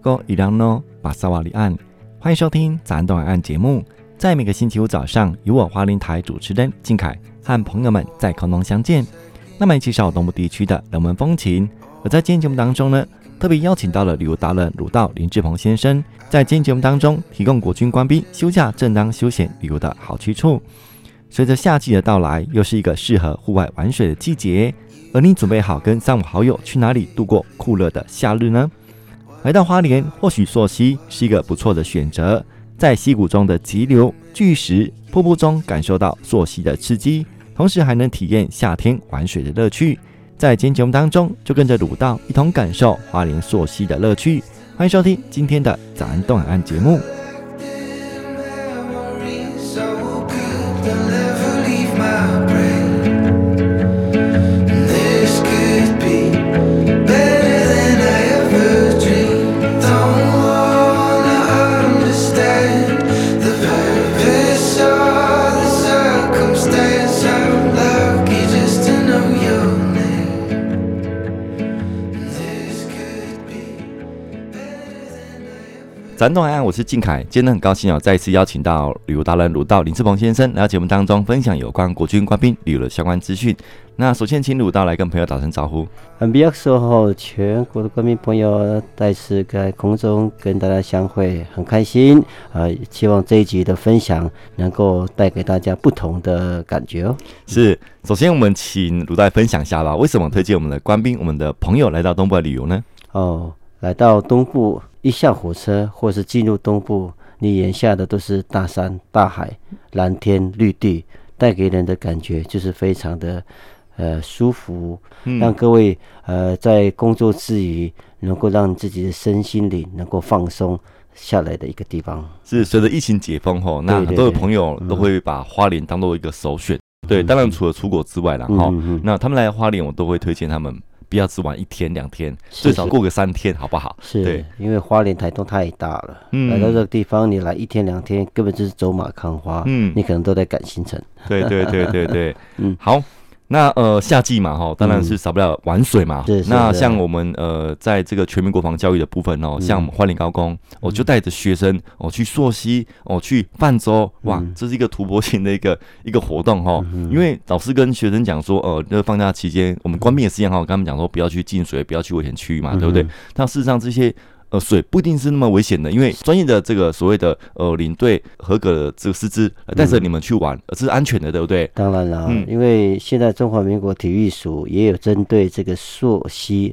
哥伊良诺巴萨瓦里岸，欢迎收听早安东岸节目。在每个星期五早上，由我花莲台主持人静凯和朋友们在空中相见，那么介绍东部地区的人文风情。而在今天节目当中呢，特别邀请到了旅游达人鲁道林志鹏先生，在今天节目当中提供国军官兵休假正当休闲旅游的好去处。随着夏季的到来，又是一个适合户外玩水的季节。而你准备好跟三五好友去哪里度过酷热的夏日呢？来到花莲，或许溯溪是一个不错的选择。在溪谷中的急流、巨石、瀑布中，感受到溯溪的刺激，同时还能体验夏天玩水的乐趣。在今天节目当中，就跟着鲁道一同感受花莲溯溪的乐趣。欢迎收听今天的早安东海岸节目。早安东海岸，我是靖凯。今天很高兴哦，再一次邀请到旅游达人鲁道林志鹏先生来到节目当中，分享有关国军官兵旅游的相关资讯。那首先请鲁道来跟朋友打声招呼。很比较说后，全国的官兵朋友再次在空中跟大家相会，很开心啊、呃！希望这一集的分享能够带给大家不同的感觉哦。是，首先我们请鲁道来分享一下吧。为什么推荐我们的官兵、我们的朋友来到东部来旅游呢？哦，来到东部。一下火车，或是进入东部，你眼下的都是大山、大海、蓝天、绿地，带给人的感觉就是非常的呃舒服，嗯、让各位呃在工作之余，能够让自己的身心灵能够放松下来的一个地方。是随着疫情解封后，那很多的朋友都会把花莲当做一个首选。对，当然除了出国之外啦，哈、嗯，那他们来花莲，我都会推荐他们。不要只玩一天两天，最少过个三天，好不好？是，对，因为花莲台东太大了，嗯，来到这个地方，你来一天两天，根本就是走马看花，嗯，你可能都在赶行程。对对对对对，嗯，好。那呃，夏季嘛，哈，当然是少不了玩水嘛。嗯、那像我们呃，在这个全民国防教育的部分哦，嗯、像花莲高工，我就带着学生哦去溯溪，哦去泛舟，哇，嗯、这是一个突破性的一个一个活动哈。嗯、因为老师跟学生讲说，呃，那个放假期间，我们官兵也是一样哈，跟他们讲说不要去进水，不要去危险区域嘛，嗯、对不对？但事实上这些。呃，水不一定是那么危险的，因为专业的这个所谓的呃领队合格的这个师资带着你们去玩，而是安全的，对不对？当然了，嗯、因为现在中华民国体育署也有针对这个溯溪，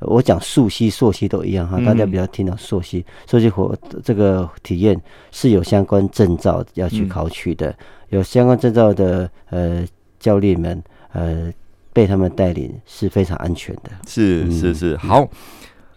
我讲溯溪、溯溪都一样哈，大家比较听到溯溪、溯溪活这个体验是有相关证照要去考取的，嗯、有相关证照的呃教练们呃被他们带领是非常安全的。是是是，好。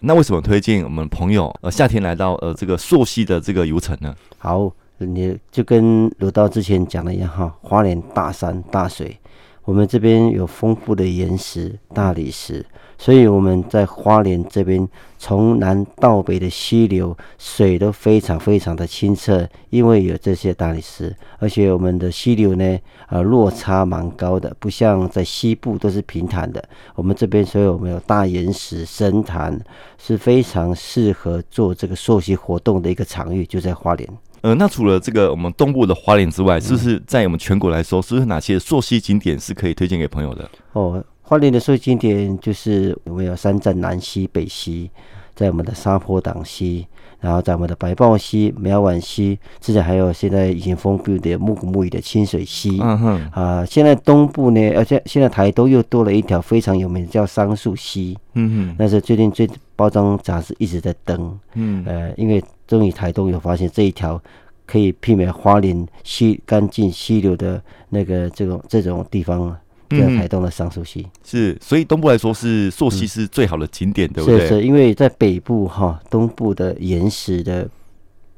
那为什么推荐我们朋友呃夏天来到呃这个溯溪的这个游程呢？好，你就跟鲁道之前讲的一样哈，花莲大山大水，我们这边有丰富的岩石、大理石。所以我们在花莲这边，从南到北的溪流水都非常非常的清澈，因为有这些大理石，而且我们的溪流呢，呃，落差蛮高的，不像在西部都是平坦的。我们这边，所以我们有大岩石、深潭，是非常适合做这个溯溪活动的一个场域，就在花莲。呃，那除了这个我们东部的花莲之外，是不是在我们全国来说，是不是哪些溯溪景点是可以推荐给朋友的？哦。花莲的溯溪景点就是我们有三站南溪、北溪，在我们的沙坡党溪，然后在我们的白豹溪、苗碗溪，之前还有现在已经封闭的木古木语的清水溪。嗯哼。啊、呃，现在东部呢，而且现在台东又多了一条非常有名的叫桑树溪。嗯哼。那是最近最包装杂志一直在登。嗯。呃，因为终于台东有发现这一条可以媲美花莲溪干净溪流的那个这种这种地方。在台东的桑树溪是，所以东部来说是溯溪是最好的景点，嗯、对不对？是是，因为在北部哈，东部的岩石的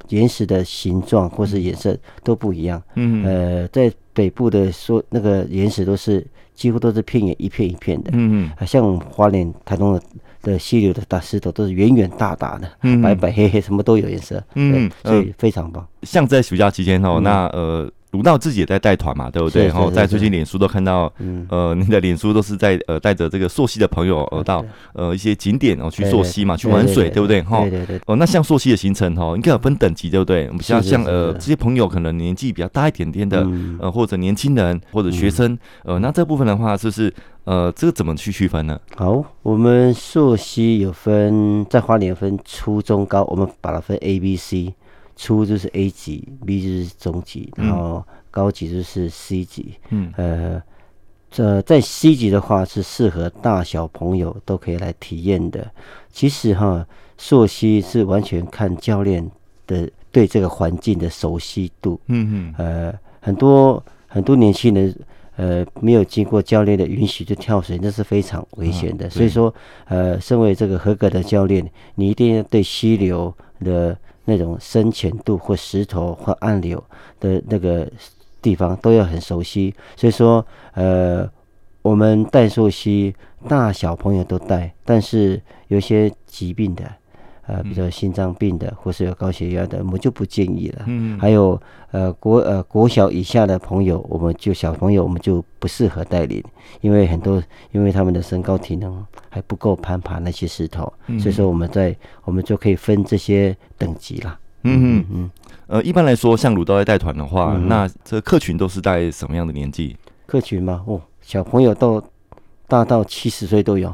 岩石的形状或是颜色都不一样。嗯，呃，在北部的说那个岩石都是几乎都是片岩，一片一片的。嗯嗯，像花莲、台东的的溪流的大石头都是圆圆大大的，嗯、白白黑黑什么都有颜色。嗯，所以非常棒。像在暑假期间哦，嗯、那呃。鲁道自己也在带团嘛，对不对？然后在最近脸书都看到，嗯，呃，你的脸书都是在呃带着这个溯溪的朋友呃到呃一些景点哦去溯溪嘛，去玩水，对不对？哈，对对对。哦，那像溯溪的行程哈，应该有分等级，对不对？我们像像呃这些朋友可能年纪比较大一点点的，呃或者年轻人或者学生，呃那这部分的话就是呃这个怎么去区分呢？好，我们溯溪有分在花莲分初中高，我们把它分 A、B、C。初就是 A 级，B 就是中级，然后高级就是 C 级。嗯，呃，这在 C 级的话是适合大小朋友都可以来体验的。其实哈，溯溪是完全看教练的对这个环境的熟悉度。嗯嗯。呃，很多很多年轻人呃没有经过教练的允许就跳水，那是非常危险的。所以说，呃，身为这个合格的教练，你一定要对溪流的。那种深浅度或石头或暗流的那个地方都要很熟悉，所以说，呃，我们带溯溪，大小朋友都带，但是有些疾病的。呃，比如说心脏病的，或是有高血压的，我们就不建议了。嗯，还有呃国呃国小以下的朋友，我们就小朋友我们就不适合带领，因为很多因为他们的身高体能还不够攀爬那些石头，嗯、所以说我们在我们就可以分这些等级啦。嗯嗯嗯。呃，一般来说，像鲁道在带团的话，嗯、那这客群都是带什么样的年纪？客群嘛，哦，小朋友都。大到七十岁都有，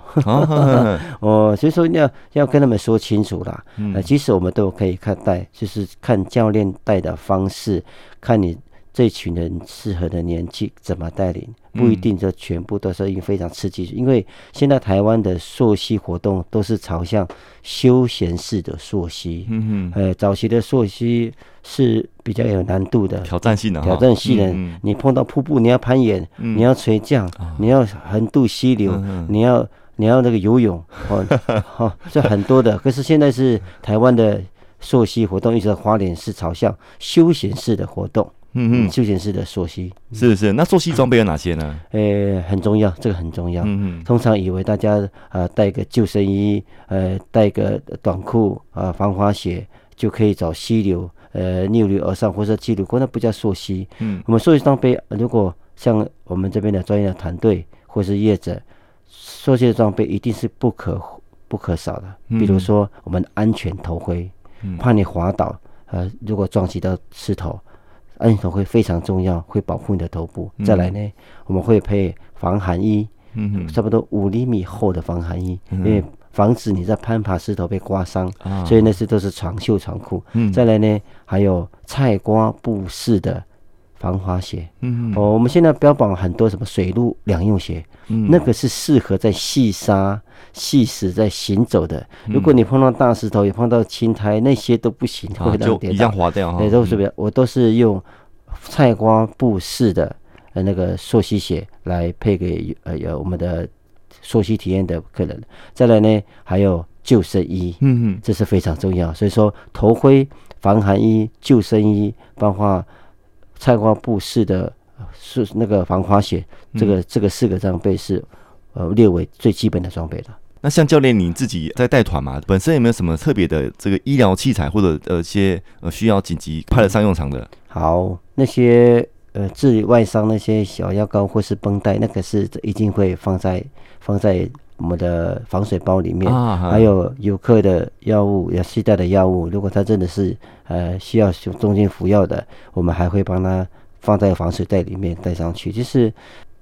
哦，所以说要要跟他们说清楚啦。呃，其实我们都可以看带，就是看教练带的方式，看你。这群人适合的年纪怎么带领，不一定就全部都是因为非常刺激。因为现在台湾的溯溪活动都是朝向休闲式的溯溪。嗯嗯。呃，早期的溯溪是比较有难度的，挑战性的。挑战性的，你碰到瀑布，你要攀岩，你要垂降，你要横渡溪流，你要你要那个游泳，哦，好，这很多的。可是现在是台湾的溯溪活动，一直在花莲是朝向休闲式的活动。嗯嗯，休闲式的溯溪是是，那溯溪装备有哪些呢？呃、欸，很重要，这个很重要。嗯嗯，通常以为大家呃带个救生衣，呃带个短裤啊、呃、防滑鞋就可以找溪流呃逆流而上或者激流过，那不叫溯溪。嗯，我们溯溪装备如果像我们这边的专业的团队或是业者，溯溪的装备一定是不可不可少的。比如说我们安全头盔，怕你滑倒，呃，如果撞击到石头。安全头盔非常重要，会保护你的头部。嗯、再来呢，我们会配防寒衣，嗯，差不多五厘米厚的防寒衣，嗯、因为防止你在攀爬石头被刮伤，啊、所以那些都是长袖长裤。嗯，再来呢，还有菜瓜布式的防滑鞋。嗯，哦，我们现在标榜很多什么水陆两用鞋，嗯，那个是适合在细沙。细石在行走的，如果你碰到大石头，也碰到青苔，那些都不行，会让一样滑掉。对，都是不要，我都是用菜瓜布式的呃那个溯溪鞋来配给呃有我们的溯溪体验的客人。再来呢，还有救生衣，嗯嗯，这是非常重要。所以说，头盔、防寒衣、救生衣，包括菜瓜布式的是那个防滑鞋，这个这个四个装备是呃列为最基本的装备了。那像教练你自己在带团嘛，本身有没有什么特别的这个医疗器材或者呃一些呃需要紧急派得上用场的？好，那些呃治理外伤那些小药膏或是绷带，那个是一定会放在放在我们的防水包里面。啊，还有游客的药物要携带的药物，如果他真的是呃需要中间服药的，我们还会帮他放在防水袋里面带上去。就是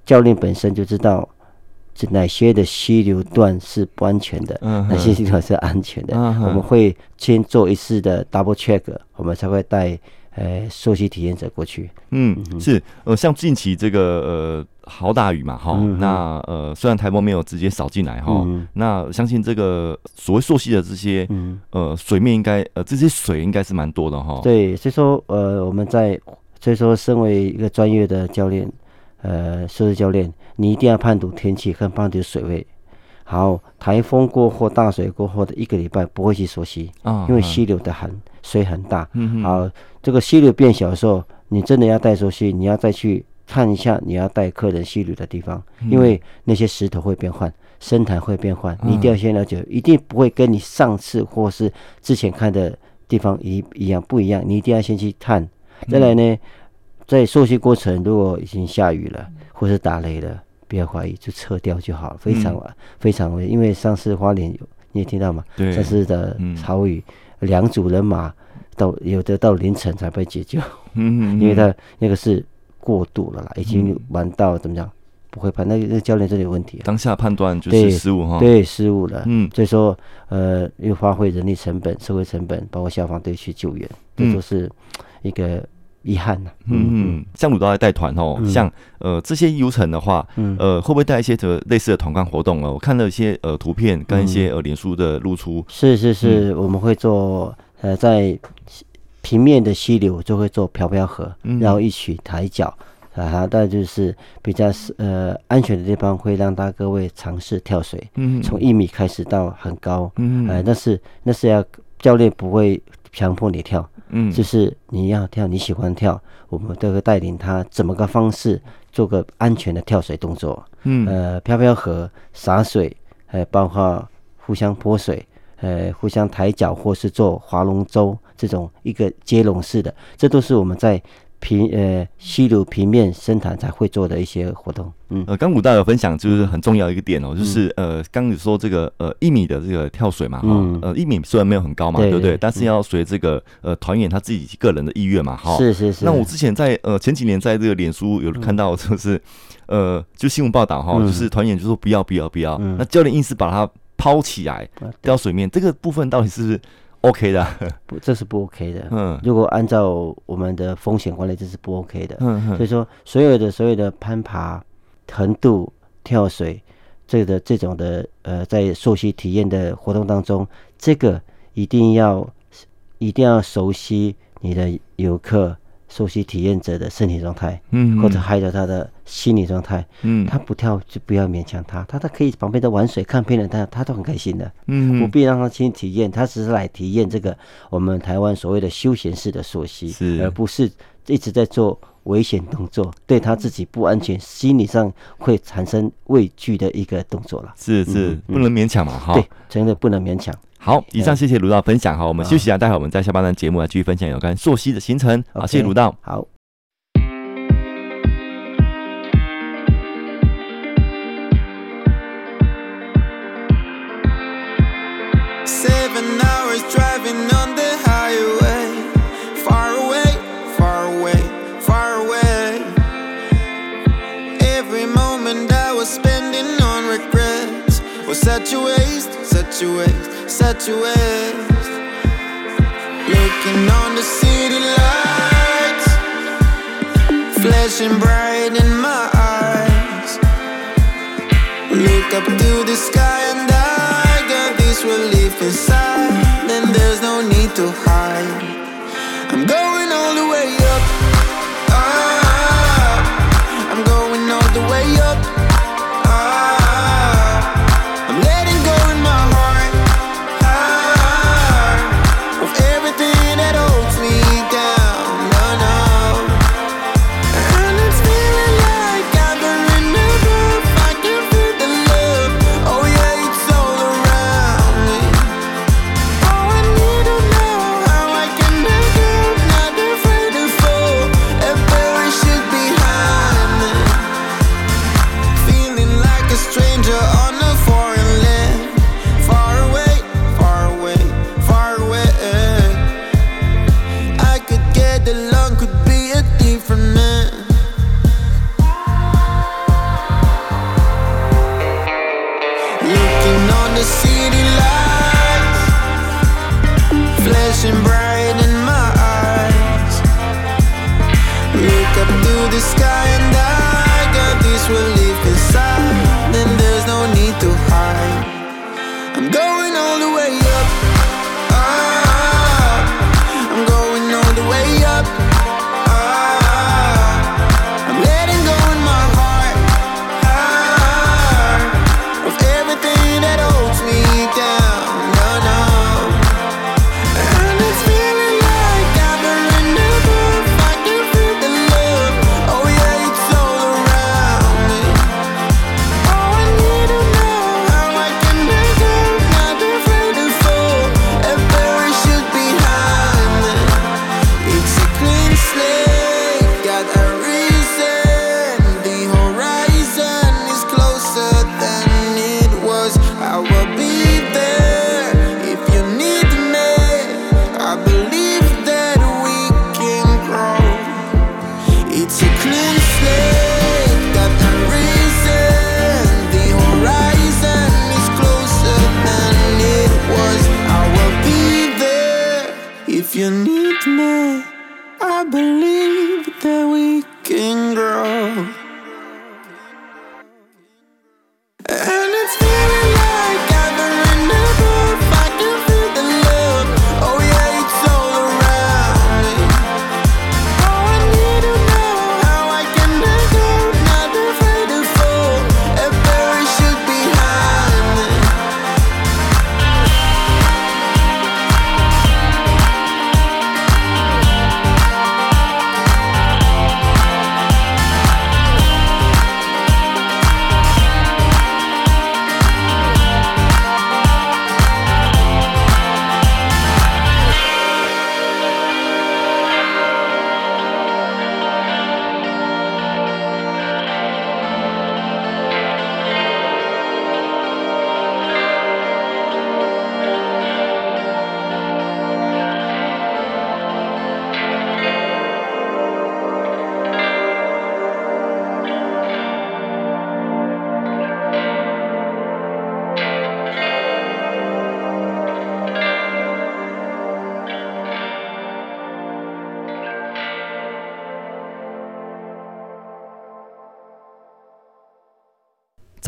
教练本身就知道。哪些的溪流段是不安全的？嗯、哪些溪流是安全的？嗯、我们会先做一次的 double check，我们才会带呃溯溪体验者过去。嗯，是呃，像近期这个呃好大雨嘛，哈，嗯、那呃虽然台风没有直接扫进来哈，嗯、那相信这个所谓溯溪的这些呃水面应该呃这些水应该是蛮多的哈。对，所以说呃我们在所以说身为一个专业的教练。呃，溯溪教练，你一定要判读天气跟判读水位。好，台风过后、大水过后的一个礼拜不会去溯溪啊，因为溪流的很水很大。嗯。好，这个溪流变小的时候，你真的要带溯溪，你要再去看一下你要带客人溪流的地方，因为那些石头会变换，深潭会变换，你一定要先了解，一定不会跟你上次或是之前看的地方一一样不一样，你一定要先去看。再来呢？在溯溪过程，如果已经下雨了，或是打雷了，不要怀疑，就撤掉就好了。非常、嗯、非常，因为上次花莲有你也听到嘛？对，上次的潮雨，两、嗯、组人马到有的到凌晨才被解救。嗯，嗯，因为他那个是过度了啦，已经玩到怎么讲？不会判，那那教练这里有问题、啊。当下判断就是失误哈，对，失误了。嗯，所以说呃，又花费人力成本、社会成本，包括消防队去救援，这都是一个遗憾呐、啊。嗯嗯，像鲁道在带团哦，嗯、像呃这些游程的话，嗯、呃会不会带一些这类似的团干活动哦？我看了一些呃图片跟一些呃脸书的露出。是是是，嗯、我们会做呃在平面的溪流就会做漂漂河，嗯、然后一起抬脚。啊，再就是比较是呃安全的地方，会让大家各位尝试跳水，嗯，从一米开始到很高，嗯，呃，但是那是要教练不会强迫你跳，嗯，就是你要跳你喜欢跳，我们都会带领他怎么个方式做个安全的跳水动作，嗯，呃，漂漂河洒水，还有包括互相泼水，呃，互相抬脚或是做划龙舟这种一个接龙式的，这都是我们在。平呃溪流平面生产才会做的一些活动，嗯，呃，刚古大有分享就是很重要一个点哦，就是呃，刚你说这个呃一米的这个跳水嘛，哈，呃一米虽然没有很高嘛，对不对？但是要随这个呃团员他自己个人的意愿嘛，哈，是是是。那我之前在呃前几年在这个脸书有看到，就是呃就新闻报道哈，就是团员就说不要不要不要，那教练硬是把他抛起来掉水面，这个部分到底是不是？OK 的，不，这是不 OK 的。嗯，如果按照我们的风险管理，这是不 OK 的。嗯嗯。所以说，所有的所有的攀爬、横渡、跳水，这个的这种的呃，在溯溪体验的活动当中，这个一定要一定要熟悉你的游客。溯溪体验者的身体状态，嗯，或者还有他的心理状态，嗯，他不跳就不要勉强他，他他可以旁边的玩水看别人，他他都很开心的，嗯，不必让他去体验，他只是来体验这个我们台湾所谓的休闲式的溯溪，是，而不是一直在做危险动作，对他自己不安全，心理上会产生畏惧的一个动作了，是是，不能勉强嘛，哈，对，真的不能勉强。好以上谢谢卢道分享哈我们休息一下待会儿我们在下半段节目啊继续分享有关溯溪的行程。啊谢谢卢道。好。Such a waste. set you ways, set you ways. Looking on the city lights, flashing bright in my eyes. Look up to the sky and I got this relief inside. And there's no need to hide. I'm going all the way up. Ah, I'm going all the way up.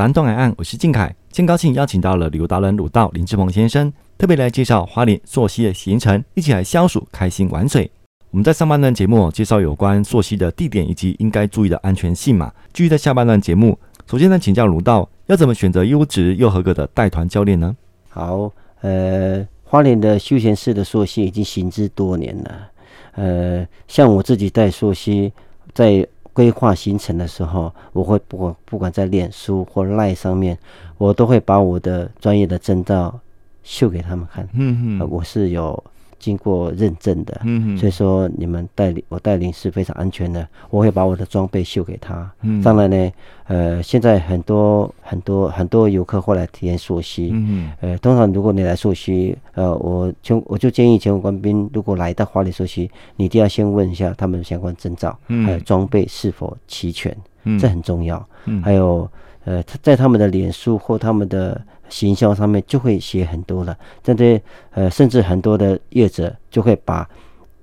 咱东海岸，我是靖凯，今天高兴邀请到了旅游达人鲁道林志鹏先生，特别来介绍花莲溯溪的行程，一起来消暑开心玩水。我们在上半段节目介绍有关溯溪的地点以及应该注意的安全性嘛，继续在下半段节目，首先呢，请教鲁道要怎么选择优质又合格的带团教练呢？好，呃，花莲的休闲式的溯溪已经行之多年了，呃，像我自己带溯溪在。规划行程的时候，我会不管不管在脸书或 LINE 上面，我都会把我的专业的证照秀给他们看。嗯嗯，我是有。经过认证的，嗯，所以说你们带领我带领是非常安全的。我会把我的装备秀给他。嗯，当然呢，呃，现在很多很多很多游客会来体验溯溪。嗯，呃，通常如果你来溯溪，呃，我就我就建议前往官兵如果来到华里溯溪，你一定要先问一下他们的相关证照，还有装备是否齐全，嗯，这很重要。嗯，还有呃，在他们的脸书或他们的。行销上面就会写很多了，这对呃，甚至很多的业者就会把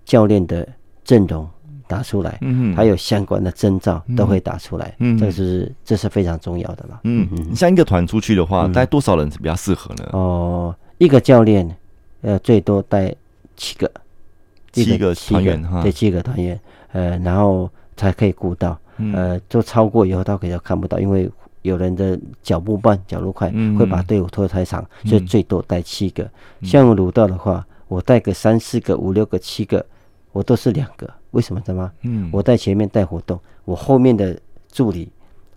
教练的阵容打出来，嗯，还有相关的征兆都会打出来，嗯，这是这是非常重要的了，嗯。嗯。像一个团出去的话，带多少人是比较适合呢？哦，一个教练呃最多带七个，七个团员哈，对，七个团员，呃，然后才可以顾到，呃，就超过以后他可能看不到，因为。有人的脚步慢，脚步快，会把队伍拖太长，所以最多带七个。像鲁道的话，我带个三四个、五六个、七个，我都是两个。为什么？知道吗？我在前面带活动，我后面的助理。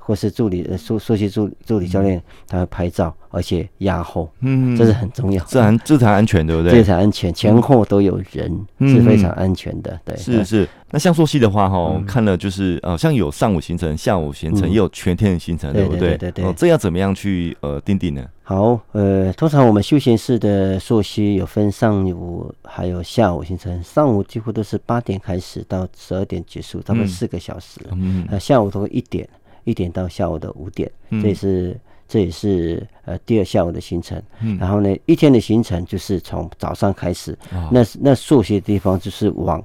或是助理呃，溯溯溪助助理教练，他会拍照，而且压后，嗯，这是很重要，这才这才安全，对不对？这才安全，前后都有人，是非常安全的，对。是是。那像溯溪的话，哈，看了就是呃，像有上午行程、下午行程，也有全天的行程，对不对？对对。哦，这要怎么样去呃定定呢？好，呃，通常我们休闲式的溯溪有分上午还有下午行程，上午几乎都是八点开始到十二点结束，差不多四个小时，嗯，呃，下午都会一点。一点到下午的五点，这也是这也是呃第二下午的行程。然后呢，一天的行程就是从早上开始，那那数学的地方就是往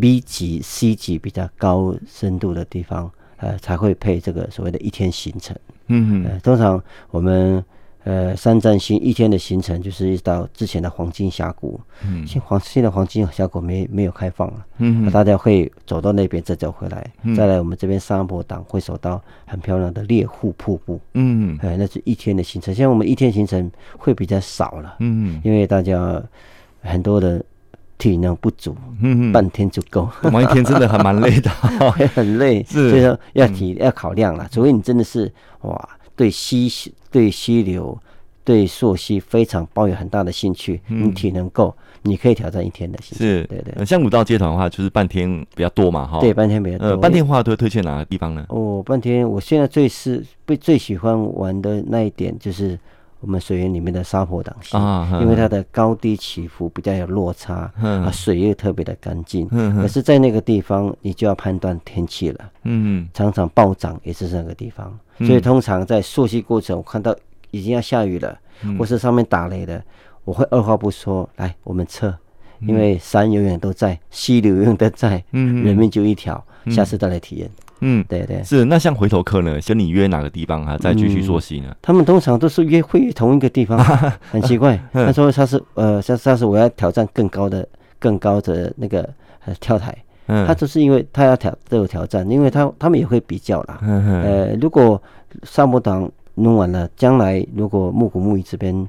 B 级、C 级比较高深度的地方，呃，才会配这个所谓的一天行程。嗯嗯，通常我们。呃，三站行一天的行程就是一直到之前的黄金峡谷，嗯，现黄现在黄金峡谷没没有开放了，嗯，大家会走到那边再走回来，嗯，再来我们这边沙坡党会走到很漂亮的猎户瀑布，嗯，哎，那是一天的行程，现在我们一天行程会比较少了，嗯，因为大家很多的体能不足，嗯，半天就够，我们一天真的还蛮累的，会很累，是，所以说要体要考量了，除非你真的是哇。对溪对溪流、对溯溪非常抱有很大的兴趣，你体能够，你可以挑战一天的。是，对对。像武道街团的话，就是半天比较多嘛，哈。对，半天比较多。呃，半天的话，都会推荐哪个地方呢？哦，半天，我现在最是最最喜欢玩的那一点就是我们水源里面的沙坡挡溪啊，因为它的高低起伏比较有落差，嗯。啊，水又特别的干净。嗯可是，在那个地方，你就要判断天气了。嗯常常暴涨也是那个地方，所以通常在溯溪过程，我看到已经要下雨了，或是上面打雷了，我会二话不说，来我们撤，因为山永远都在，溪流永远都在，嗯人命就一条，下次再来体验。嗯，对对，是。那像回头客呢，跟你约哪个地方啊，再继续溯溪呢？他们通常都是约会同一个地方，很奇怪。他说他是呃，下下次我要挑战更高的、更高的那个呃跳台。嗯，他就是因为他要挑都有挑战，因为他他们也会比较啦。嗯嗯呃，如果沙坡档弄完了，将来如果木古木鱼这边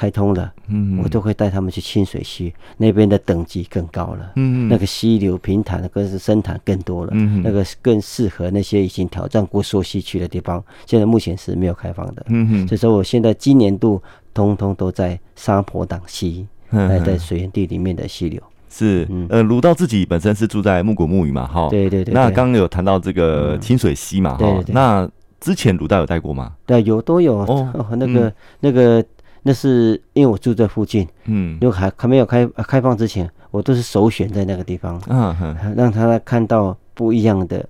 开通了，嗯我都会带他们去清水溪那边的等级更高了，嗯那个溪流平坦的更是深潭更多了，嗯那个更适合那些已经挑战过溯溪区的地方，现在目前是没有开放的。嗯哼所以说，我现在今年度通通都在沙坡党溪，嗯呃，在水源地里面的溪流。是，呃，卢道自己本身是住在木古木鱼嘛，哈，对对对。那刚刚有谈到这个清水溪嘛，哈，那之前卢道有带过吗？对，有都有。哦，那 个那个。那是因为我住在附近，嗯，如果还还没有开开放之前，我都是首选在那个地方，嗯，让他看到不一样的，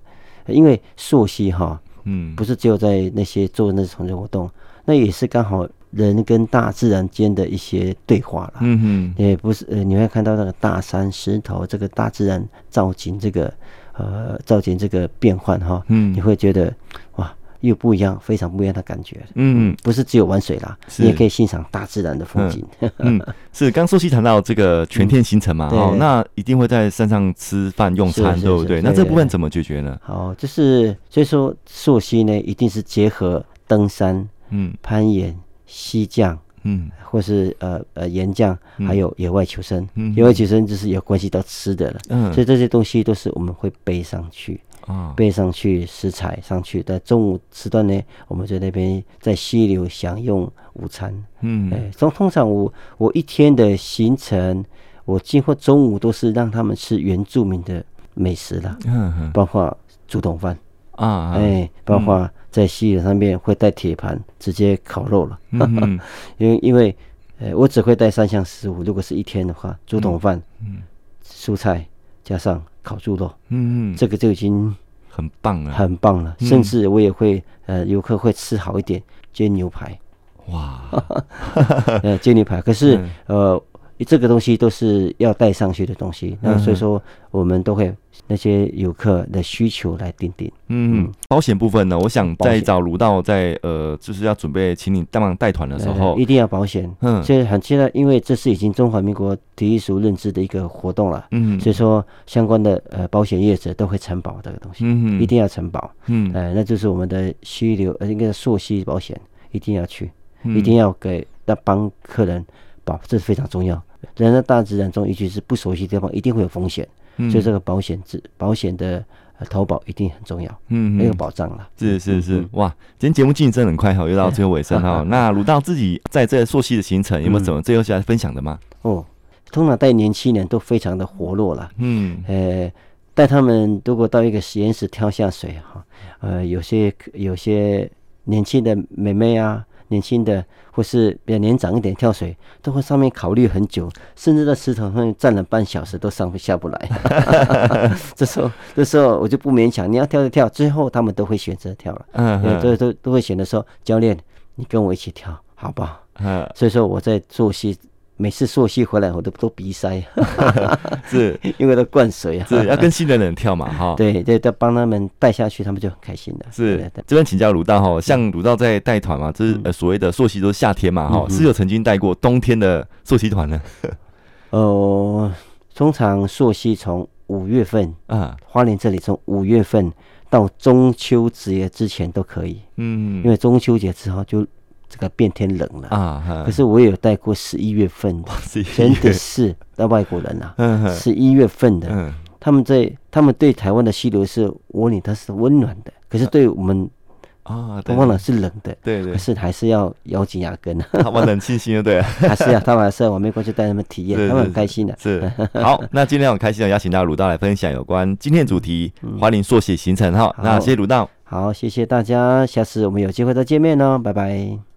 因为溯溪哈，嗯，不是只有在那些做那些重建活动，那也是刚好人跟大自然间的一些对话了，嗯嗯，也不是呃，你会看到那个大山石头，这个大自然造景这个呃造景这个变换哈，嗯，你会觉得哇。又不一样，非常不一样的感觉。嗯，不是只有玩水啦，你也可以欣赏大自然的风景。嗯，是。刚溯溪谈到这个全天行程嘛，哦，那一定会在山上吃饭用餐，对不对？那这部分怎么解决呢？好，就是所以说溯溪呢，一定是结合登山、嗯，攀岩、溪降，嗯，或是呃呃岩降，还有野外求生。野外求生就是有关系到吃的了。嗯，所以这些东西都是我们会背上去。啊，背上去食材上去，在中午时段呢，我们在那边在溪流享用午餐。嗯，哎，通通常我我一天的行程，我几乎中午都是让他们吃原住民的美食了。嗯嗯，包括竹筒饭啊，哎，包括在溪流上面会带铁盘直接烤肉了。嗯，因为因为呃，我只会带三项食物，如果是一天的话，竹筒饭，嗯，蔬菜加上。烤猪肉，嗯嗯，这个就已经很棒了，很棒了。甚至我也会，呃，游客会吃好一点，煎牛排，哇，呃，煎牛排。可是，呃，这个东西都是要带上去的东西，那所以说我们都会。那些游客的需求来定定。嗯，保险部分呢？我想再找卢道在呃，就是要准备请你帮忙带团的时候，一定要保险。嗯，所以很现在，因为这是已经中华民国体育署认知的一个活动了。嗯，所以说相关的呃保险业者都会承保这个东西。嗯，一定要承保。嗯，呃，那就是我们的溪流呃，应该是溯溪保险，一定要去，一定要给要帮客人保，这是非常重要。人在大自然中，尤其是不熟悉的地方，一定会有风险。所以这个保险制保险的投保一定很重要，嗯，没有保障了。是是是，哇，今天节目进行真的很快哈，又到最后尾声哈。那鲁道自己在这溯溪的行程有没有什么最后想要分享的吗？哦，通常带年轻人都非常的活络了，嗯，呃，带他们如果到一个实验室跳下水哈，呃，有些有些年轻的妹妹啊。年轻的或是比较年长一点跳水，都会上面考虑很久，甚至在石头上面站了半小时都上不下不来。这时候，这时候我就不勉强，你要跳就跳，最后他们都会选择跳了。嗯，都都都会选择说，教练，你跟我一起跳，好不好？嗯，所以说我在做戏。每次溯溪回来，我都都鼻塞，是 因为都灌水啊。是要跟新的人跳嘛，哈。对 对，要帮他们带下去，他们就很开心的。是这边请教鲁道哈，像鲁道在带团嘛，这是呃所谓的溯溪都是夏天嘛，哈，是有曾经带过冬天的溯溪团呢？呃，通常溯溪从五月份啊，花莲这里从五月份到中秋节之前都可以。嗯，因为中秋节之后就。这个变天冷了。啊！可是我也有带过十一月份的，真的是那外国人啊，十一月份的，他们在他们对台湾的溪流是窝里它是温暖的，可是对我们啊，东方人是冷的，对对，可是还是要咬紧牙根，他们冷清新，对，还是要他们还是要往美国去带他们体验，他们很开心的。是。好，那今天很开心的邀请到鲁道来分享有关今天主题华林溯溪行程哈，那谢谢鲁道，好，谢谢大家，下次我们有机会再见面哦，拜拜。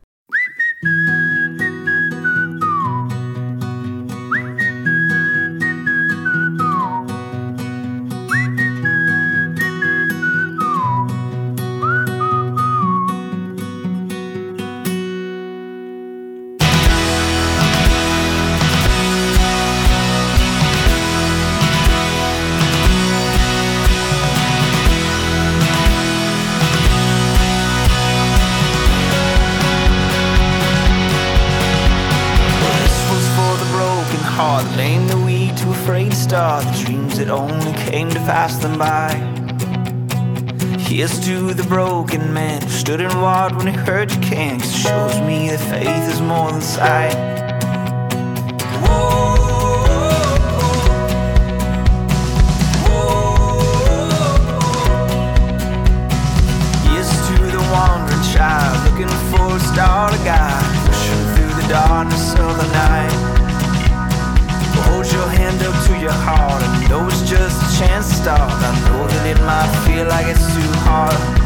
Música hard, the lame, the weak, too afraid to start. The dreams that only came to pass them by. Here's to the broken man who stood and watched when he heard you can. Cause it shows me that faith is more than sight. looking for a star to guide, pushing through the darkness of the night your heart. I know it's just a chance to start. I know that it might feel like it's too hard.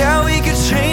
how we could change.